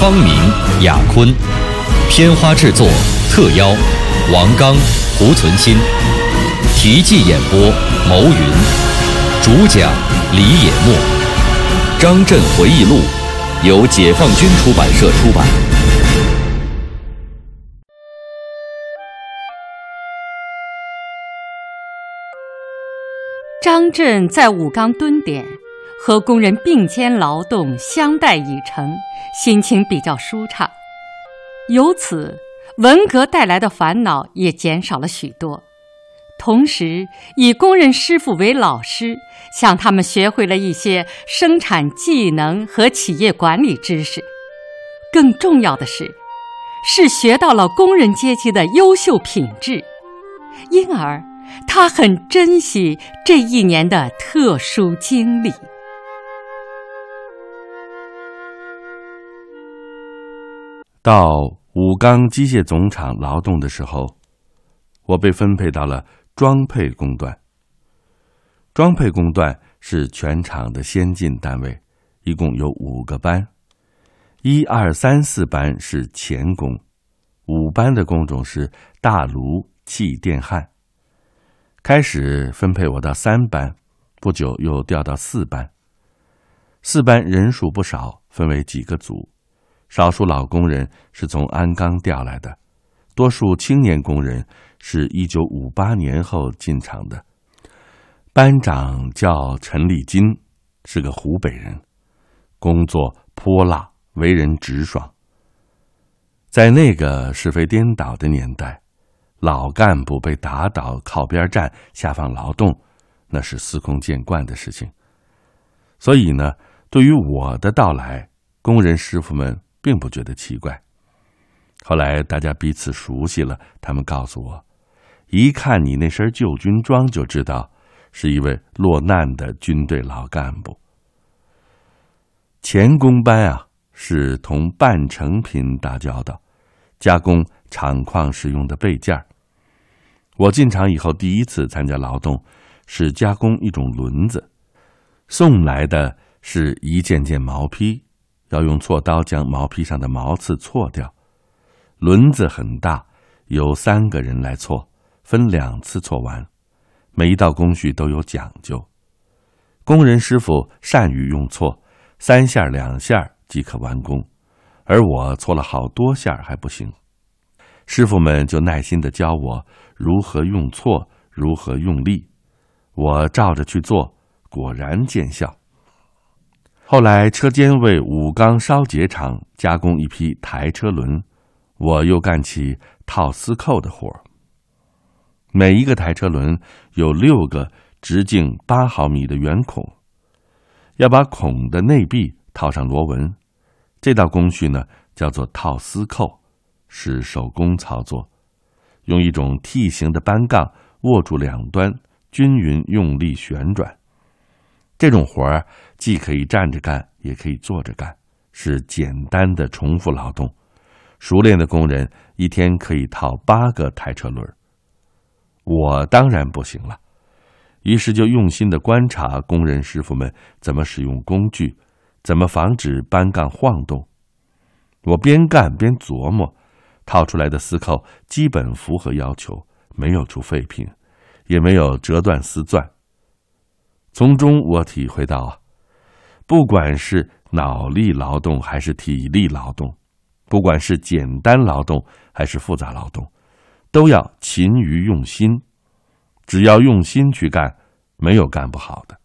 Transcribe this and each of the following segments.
方明、雅坤，片花制作特邀王刚、胡存新，题记演播牟云，主讲李野墨，《张震回忆录》由解放军出版社出版。张震在武钢蹲点，和工人并肩劳动，相待已成，心情比较舒畅。由此，文革带来的烦恼也减少了许多。同时，以工人师傅为老师，向他们学会了一些生产技能和企业管理知识。更重要的是，是学到了工人阶级的优秀品质，因而。他很珍惜这一年的特殊经历。到武钢机械总厂劳动的时候，我被分配到了装配工段。装配工段是全厂的先进单位，一共有五个班，一二三四班是钳工，五班的工种是大炉、气电焊。开始分配我到三班，不久又调到四班。四班人数不少，分为几个组，少数老工人是从鞍钢调来的，多数青年工人是一九五八年后进厂的。班长叫陈立金，是个湖北人，工作泼辣，为人直爽。在那个是非颠倒的年代。老干部被打倒、靠边站、下放劳动，那是司空见惯的事情。所以呢，对于我的到来，工人师傅们并不觉得奇怪。后来大家彼此熟悉了，他们告诉我，一看你那身旧军装，就知道是一位落难的军队老干部。钳工班啊，是同半成品打交道，加工厂矿使用的备件。我进厂以后，第一次参加劳动，是加工一种轮子。送来的是一件件毛坯，要用锉刀将毛坯上的毛刺锉掉。轮子很大，由三个人来锉，分两次锉完。每一道工序都有讲究。工人师傅善于用锉，三下两下即可完工，而我锉了好多下还不行。师傅们就耐心的教我如何用错，如何用力，我照着去做，果然见效。后来车间为武钢烧结厂加工一批台车轮，我又干起套丝扣的活儿。每一个台车轮有六个直径八毫米的圆孔，要把孔的内壁套上螺纹，这道工序呢叫做套丝扣。是手工操作，用一种 T 形的扳杠握住两端，均匀用力旋转。这种活儿既可以站着干，也可以坐着干，是简单的重复劳动。熟练的工人一天可以套八个台车轮儿。我当然不行了，于是就用心的观察工人师傅们怎么使用工具，怎么防止扳杠晃动。我边干边琢磨。套出来的丝扣基本符合要求，没有出废品，也没有折断丝钻。从中我体会到啊，不管是脑力劳动还是体力劳动，不管是简单劳动还是复杂劳动，都要勤于用心。只要用心去干，没有干不好的。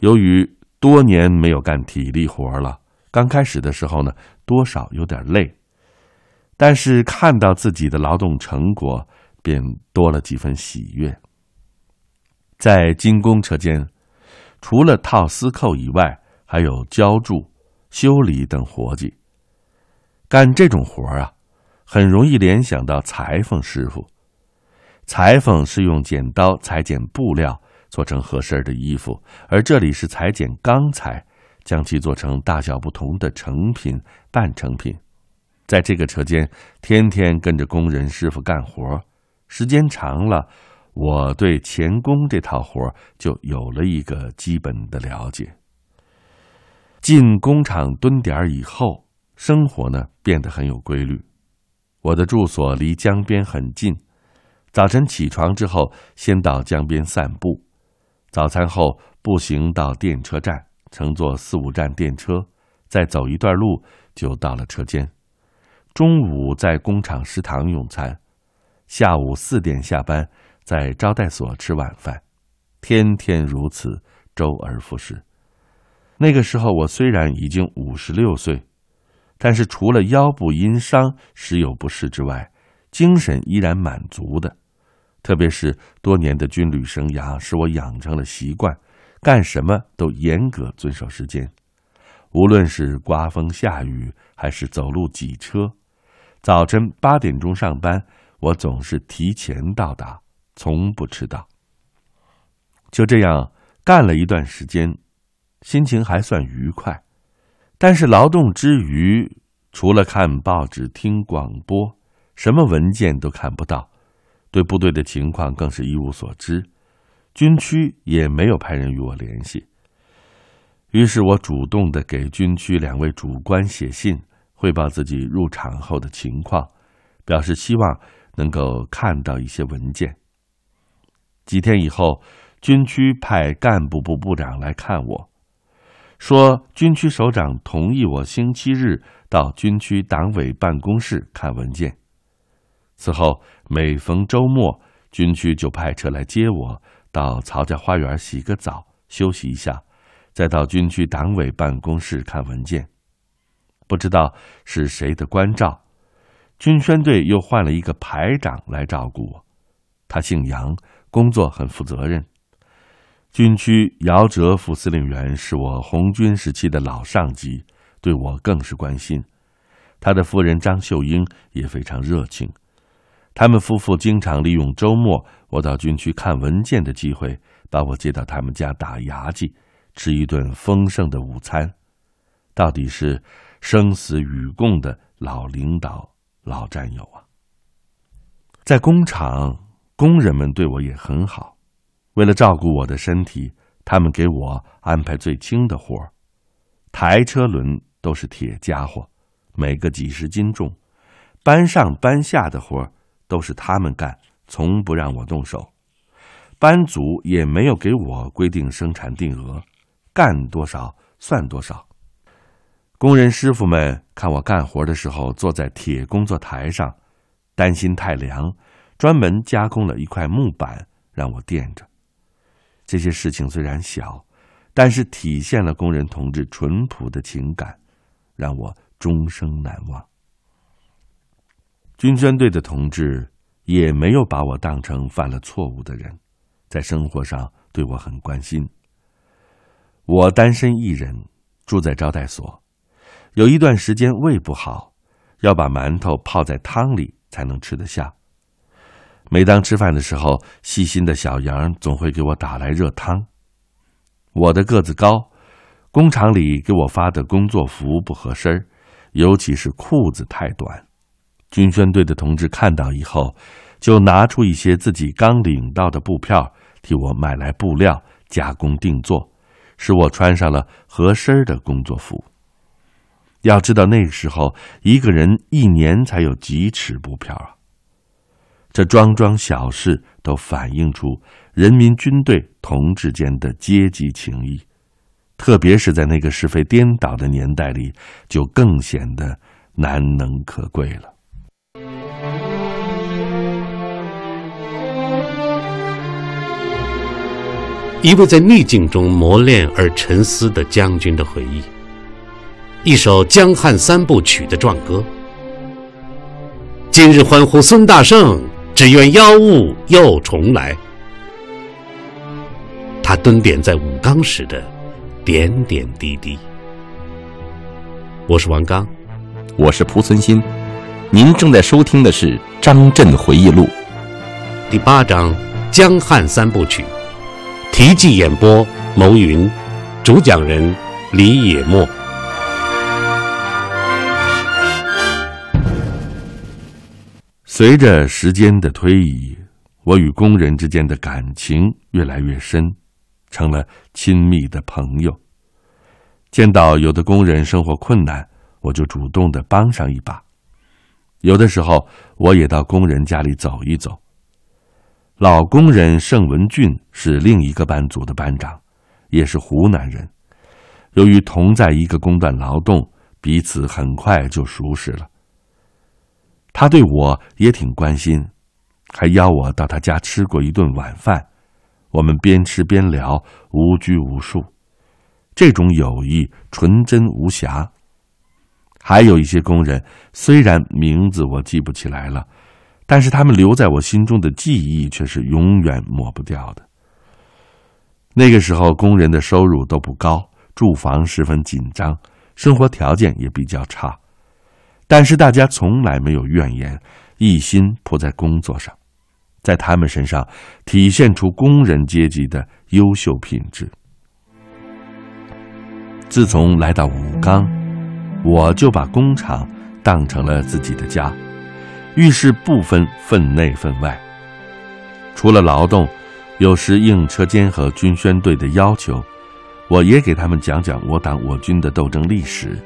由于多年没有干体力活了，刚开始的时候呢，多少有点累。但是看到自己的劳动成果，便多了几分喜悦。在精工车间，除了套丝扣以外，还有浇铸、修理等活计。干这种活儿啊，很容易联想到裁缝师傅。裁缝是用剪刀裁剪布料，做成合身的衣服，而这里是裁剪钢材，将其做成大小不同的成品、半成品。在这个车间，天天跟着工人师傅干活，时间长了，我对钳工这套活就有了一个基本的了解。进工厂蹲点以后，生活呢变得很有规律。我的住所离江边很近。早晨起床之后，先到江边散步；早餐后步行到电车站，乘坐四五站电车，再走一段路就到了车间。中午在工厂食堂用餐，下午四点下班，在招待所吃晚饭，天天如此，周而复始。那个时候我虽然已经五十六岁，但是除了腰部因伤时有不适之外，精神依然满足的，特别是多年的军旅生涯使我养成了习惯，干什么都严格遵守时间。无论是刮风下雨还是走路挤车，早晨八点钟上班，我总是提前到达，从不迟到。就这样干了一段时间，心情还算愉快。但是劳动之余，除了看报纸、听广播。什么文件都看不到，对部队的情况更是一无所知，军区也没有派人与我联系。于是我主动的给军区两位主官写信，汇报自己入场后的情况，表示希望能够看到一些文件。几天以后，军区派干部部部长来看我，说军区首长同意我星期日到军区党委办公室看文件。此后，每逢周末，军区就派车来接我，到曹家花园洗个澡，休息一下，再到军区党委办公室看文件。不知道是谁的关照，军宣队又换了一个排长来照顾我。他姓杨，工作很负责任。军区姚哲副司令员是我红军时期的老上级，对我更是关心。他的夫人张秀英也非常热情。他们夫妇经常利用周末我到军区看文件的机会，把我接到他们家打牙祭，吃一顿丰盛的午餐。到底是生死与共的老领导、老战友啊！在工厂，工人们对我也很好。为了照顾我的身体，他们给我安排最轻的活儿，抬车轮都是铁家伙，每个几十斤重，搬上搬下的活儿。都是他们干，从不让我动手。班组也没有给我规定生产定额，干多少算多少。工人师傅们看我干活的时候坐在铁工作台上，担心太凉，专门加工了一块木板让我垫着。这些事情虽然小，但是体现了工人同志淳朴的情感，让我终生难忘。军宣队的同志也没有把我当成犯了错误的人，在生活上对我很关心。我单身一人，住在招待所，有一段时间胃不好，要把馒头泡在汤里才能吃得下。每当吃饭的时候，细心的小杨总会给我打来热汤。我的个子高，工厂里给我发的工作服不合身尤其是裤子太短。军宣队的同志看到以后，就拿出一些自己刚领到的布票，替我买来布料加工定做，使我穿上了合身的工作服。要知道那个时候，一个人一年才有几尺布票啊！这桩桩小事都反映出人民军队同志间的阶级情谊，特别是在那个是非颠倒的年代里，就更显得难能可贵了。一位在逆境中磨练而沉思的将军的回忆，一首江汉三部曲的壮歌。今日欢呼孙大圣，只愿妖物又重来。他蹲点在武冈时的点点滴滴。我是王刚，我是蒲存昕。您正在收听的是《张震回忆录》第八章《江汉三部曲》，题记演播：牟云，主讲人李野墨。随着时间的推移，我与工人之间的感情越来越深，成了亲密的朋友。见到有的工人生活困难，我就主动的帮上一把。有的时候，我也到工人家里走一走。老工人盛文俊是另一个班组的班长，也是湖南人。由于同在一个工段劳动，彼此很快就熟识了。他对我也挺关心，还邀我到他家吃过一顿晚饭。我们边吃边聊，无拘无束。这种友谊纯真无瑕。还有一些工人，虽然名字我记不起来了，但是他们留在我心中的记忆却是永远抹不掉的。那个时候，工人的收入都不高，住房十分紧张，生活条件也比较差，但是大家从来没有怨言，一心扑在工作上，在他们身上体现出工人阶级的优秀品质。自从来到武冈。我就把工厂当成了自己的家，遇事不分分内分外。除了劳动，有时应车间和军宣队的要求，我也给他们讲讲我党我军的斗争历史，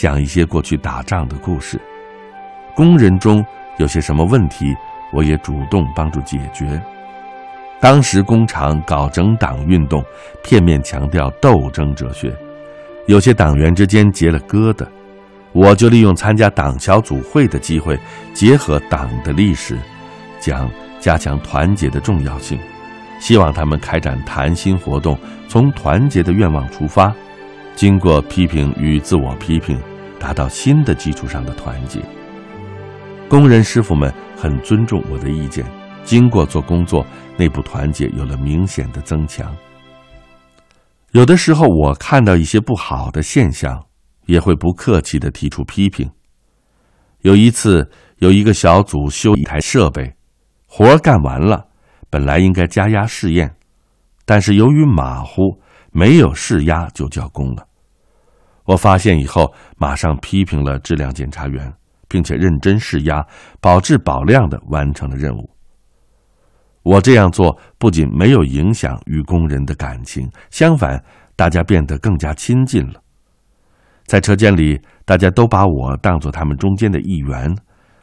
讲一些过去打仗的故事。工人中有些什么问题，我也主动帮助解决。当时工厂搞整党运动，片面强调斗争哲学。有些党员之间结了疙瘩，我就利用参加党小组会的机会，结合党的历史，讲加强团结的重要性，希望他们开展谈心活动，从团结的愿望出发，经过批评与自我批评，达到新的基础上的团结。工人师傅们很尊重我的意见，经过做工作，内部团结有了明显的增强。有的时候，我看到一些不好的现象，也会不客气的提出批评。有一次，有一个小组修一台设备，活干完了，本来应该加压试验，但是由于马虎，没有试压就交工了。我发现以后，马上批评了质量检查员，并且认真试压，保质保量的完成了任务。我这样做不仅没有影响与工人的感情，相反，大家变得更加亲近了。在车间里，大家都把我当做他们中间的一员，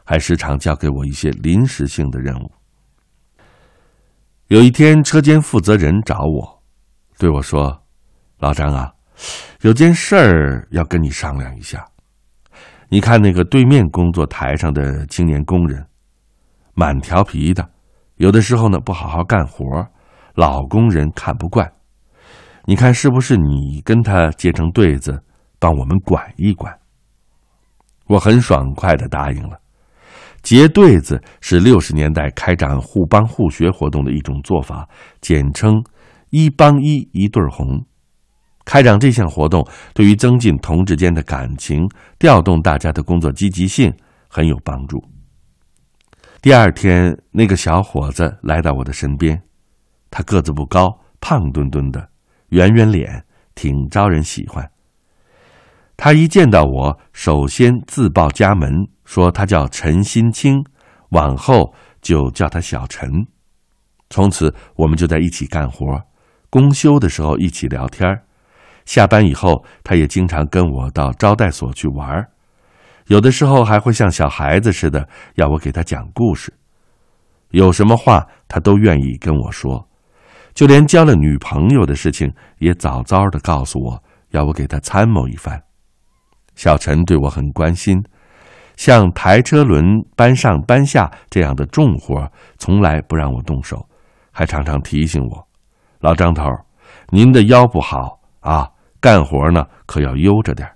还时常交给我一些临时性的任务。有一天，车间负责人找我，对我说：“老张啊，有件事儿要跟你商量一下。你看那个对面工作台上的青年工人，蛮调皮的。”有的时候呢，不好好干活，老工人看不惯。你看是不是你跟他结成对子，帮我们管一管？我很爽快的答应了。结对子是六十年代开展互帮互学活动的一种做法，简称“一帮一，一对红”。开展这项活动，对于增进同志间的感情，调动大家的工作积极性，很有帮助。第二天，那个小伙子来到我的身边，他个子不高，胖墩墩的，圆圆脸，挺招人喜欢。他一见到我，首先自报家门，说他叫陈新清，往后就叫他小陈。从此，我们就在一起干活，公休的时候一起聊天下班以后，他也经常跟我到招待所去玩有的时候还会像小孩子似的要我给他讲故事，有什么话他都愿意跟我说，就连交了女朋友的事情也早早的告诉我，要我给他参谋一番。小陈对我很关心，像抬车轮搬上搬下这样的重活，从来不让我动手，还常常提醒我：“老张头，您的腰不好啊，干活呢可要悠着点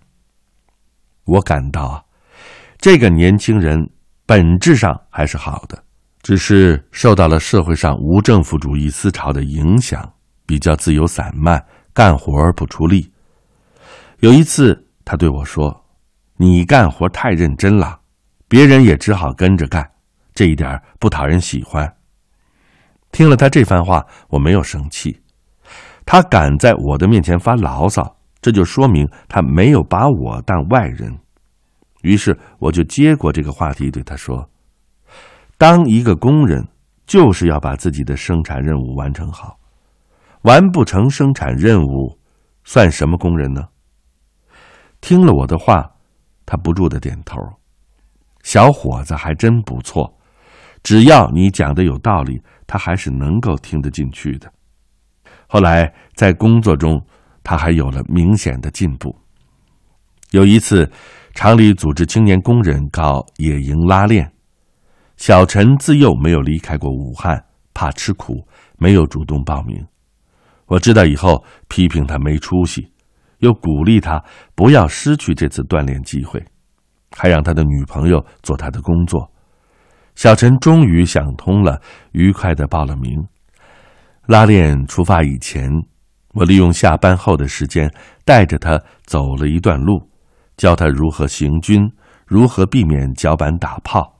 我感到啊。这个年轻人本质上还是好的，只是受到了社会上无政府主义思潮的影响，比较自由散漫，干活不出力。有一次，他对我说：“你干活太认真了，别人也只好跟着干，这一点不讨人喜欢。”听了他这番话，我没有生气。他敢在我的面前发牢骚，这就说明他没有把我当外人。于是我就接过这个话题，对他说：“当一个工人，就是要把自己的生产任务完成好。完不成生产任务，算什么工人呢？”听了我的话，他不住的点头。小伙子还真不错，只要你讲的有道理，他还是能够听得进去的。后来在工作中，他还有了明显的进步。有一次。厂里组织青年工人搞野营拉练，小陈自幼没有离开过武汉，怕吃苦，没有主动报名。我知道以后批评他没出息，又鼓励他不要失去这次锻炼机会，还让他的女朋友做他的工作。小陈终于想通了，愉快的报了名。拉练出发以前，我利用下班后的时间带着他走了一段路。教他如何行军，如何避免脚板打泡。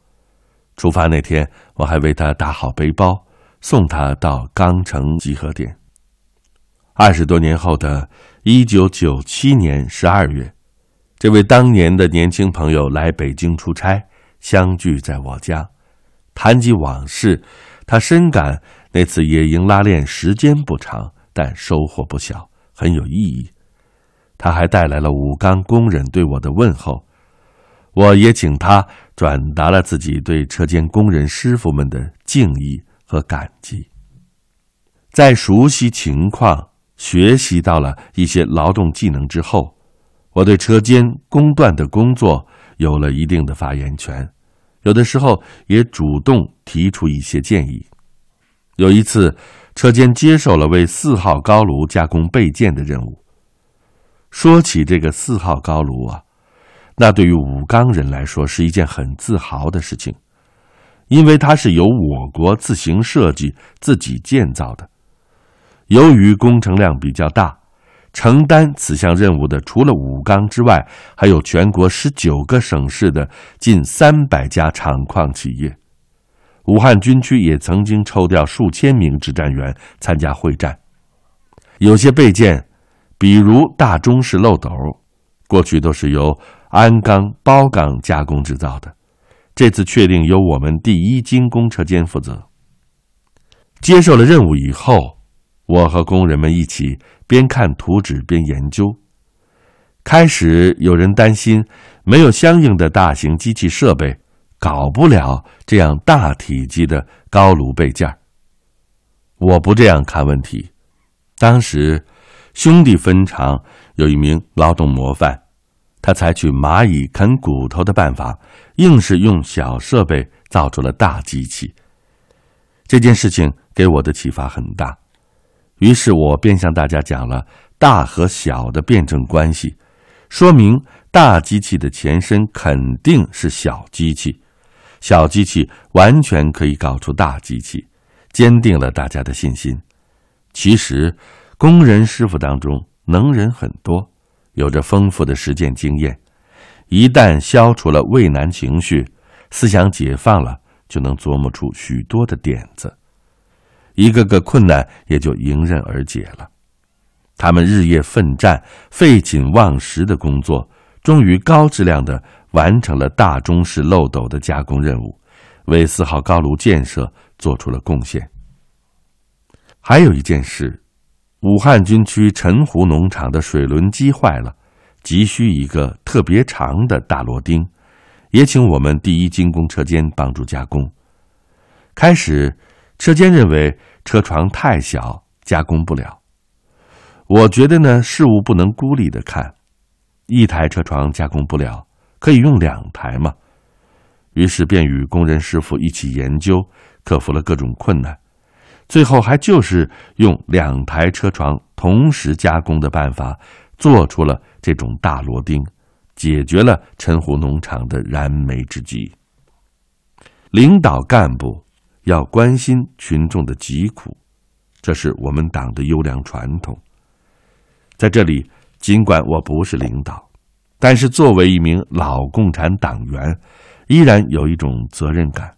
出发那天，我还为他打好背包，送他到钢城集合点。二十多年后的一九九七年十二月，这位当年的年轻朋友来北京出差，相聚在我家，谈及往事，他深感那次野营拉练时间不长，但收获不小，很有意义。他还带来了武钢工人对我的问候，我也请他转达了自己对车间工人师傅们的敬意和感激。在熟悉情况、学习到了一些劳动技能之后，我对车间工段的工作有了一定的发言权，有的时候也主动提出一些建议。有一次，车间接受了为四号高炉加工备件的任务。说起这个四号高炉啊，那对于武钢人来说是一件很自豪的事情，因为它是由我国自行设计、自己建造的。由于工程量比较大，承担此项任务的除了武钢之外，还有全国十九个省市的近三百家厂矿企业。武汉军区也曾经抽调数千名指战员参加会战，有些备件。比如大中式漏斗，过去都是由鞍钢、包钢加工制造的，这次确定由我们第一精工车间负责。接受了任务以后，我和工人们一起边看图纸边研究。开始有人担心没有相应的大型机器设备，搞不了这样大体积的高炉备件我不这样看问题，当时。兄弟分厂有一名劳动模范，他采取蚂蚁啃骨头的办法，硬是用小设备造出了大机器。这件事情给我的启发很大，于是我便向大家讲了大和小的辩证关系，说明大机器的前身肯定是小机器，小机器完全可以搞出大机器，坚定了大家的信心。其实。工人师傅当中，能人很多，有着丰富的实践经验。一旦消除了畏难情绪，思想解放了，就能琢磨出许多的点子，一个个困难也就迎刃而解了。他们日夜奋战、废寝忘食的工作，终于高质量的完成了大中式漏斗的加工任务，为四号高炉建设做出了贡献。还有一件事。武汉军区陈湖农场的水轮机坏了，急需一个特别长的大螺钉，也请我们第一精工车间帮助加工。开始，车间认为车床太小，加工不了。我觉得呢，事物不能孤立的看，一台车床加工不了，可以用两台嘛。于是便与工人师傅一起研究，克服了各种困难。最后还就是用两台车床同时加工的办法，做出了这种大螺钉，解决了陈湖农场的燃眉之急。领导干部要关心群众的疾苦，这是我们党的优良传统。在这里，尽管我不是领导，但是作为一名老共产党员，依然有一种责任感。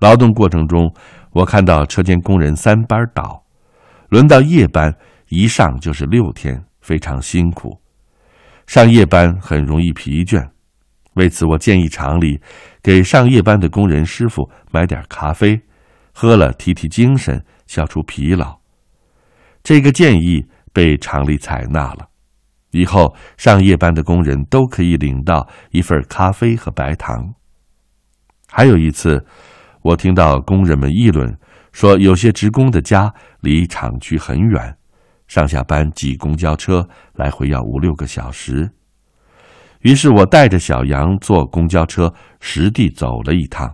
劳动过程中，我看到车间工人三班倒，轮到夜班，一上就是六天，非常辛苦。上夜班很容易疲倦，为此我建议厂里给上夜班的工人师傅买点咖啡，喝了提提精神，消除疲劳。这个建议被厂里采纳了，以后上夜班的工人都可以领到一份咖啡和白糖。还有一次。我听到工人们议论，说有些职工的家离厂区很远，上下班挤公交车来回要五六个小时。于是我带着小杨坐公交车实地走了一趟，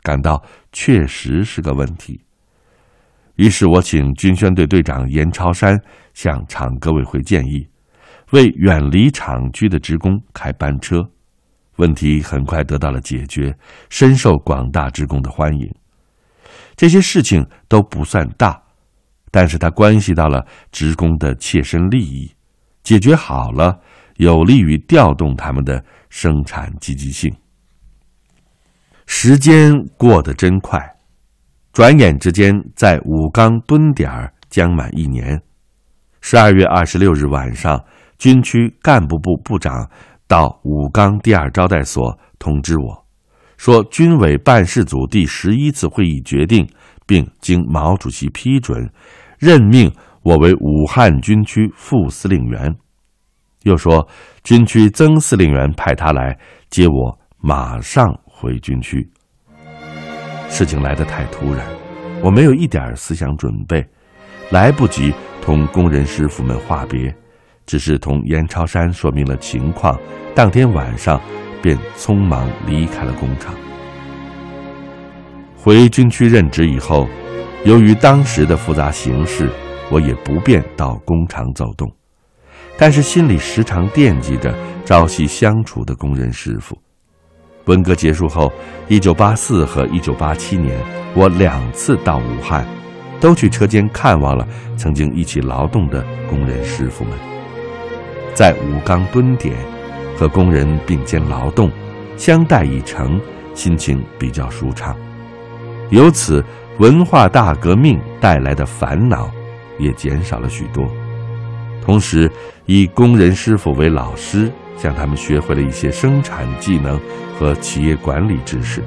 感到确实是个问题。于是我请军宣队队长严超山向厂革委会建议，为远离厂区的职工开班车。问题很快得到了解决，深受广大职工的欢迎。这些事情都不算大，但是它关系到了职工的切身利益，解决好了，有利于调动他们的生产积极性。时间过得真快，转眼之间，在武钢蹲点将满一年。十二月二十六日晚上，军区干部部部长。到武钢第二招待所通知我，说军委办事组第十一次会议决定，并经毛主席批准，任命我为武汉军区副司令员。又说军区曾司令员派他来接我，马上回军区。事情来得太突然，我没有一点思想准备，来不及同工人师傅们话别。只是同严超山说明了情况，当天晚上便匆忙离开了工厂。回军区任职以后，由于当时的复杂形势，我也不便到工厂走动，但是心里时常惦记着朝夕相处的工人师傅。文革结束后，一九八四和一九八七年，我两次到武汉，都去车间看望了曾经一起劳动的工人师傅们。在武钢蹲点，和工人并肩劳动，相待已成，心情比较舒畅。由此，文化大革命带来的烦恼也减少了许多。同时，以工人师傅为老师，向他们学会了一些生产技能和企业管理知识。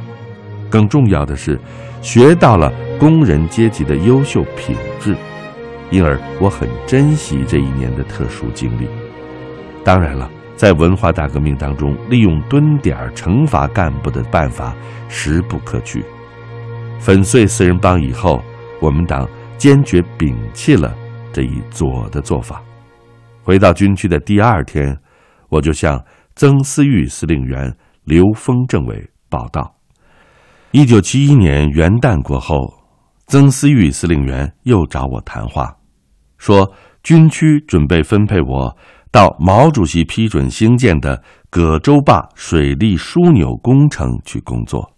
更重要的是，学到了工人阶级的优秀品质。因而，我很珍惜这一年的特殊经历。当然了，在文化大革命当中，利用蹲点惩罚干部的办法实不可取。粉碎四人帮以后，我们党坚决摒弃了这一左的做法。回到军区的第二天，我就向曾思玉司令员、刘峰政委报道。一九七一年元旦过后，曾思玉司令员又找我谈话，说军区准备分配我。到毛主席批准兴建的葛洲坝水利枢纽工程去工作。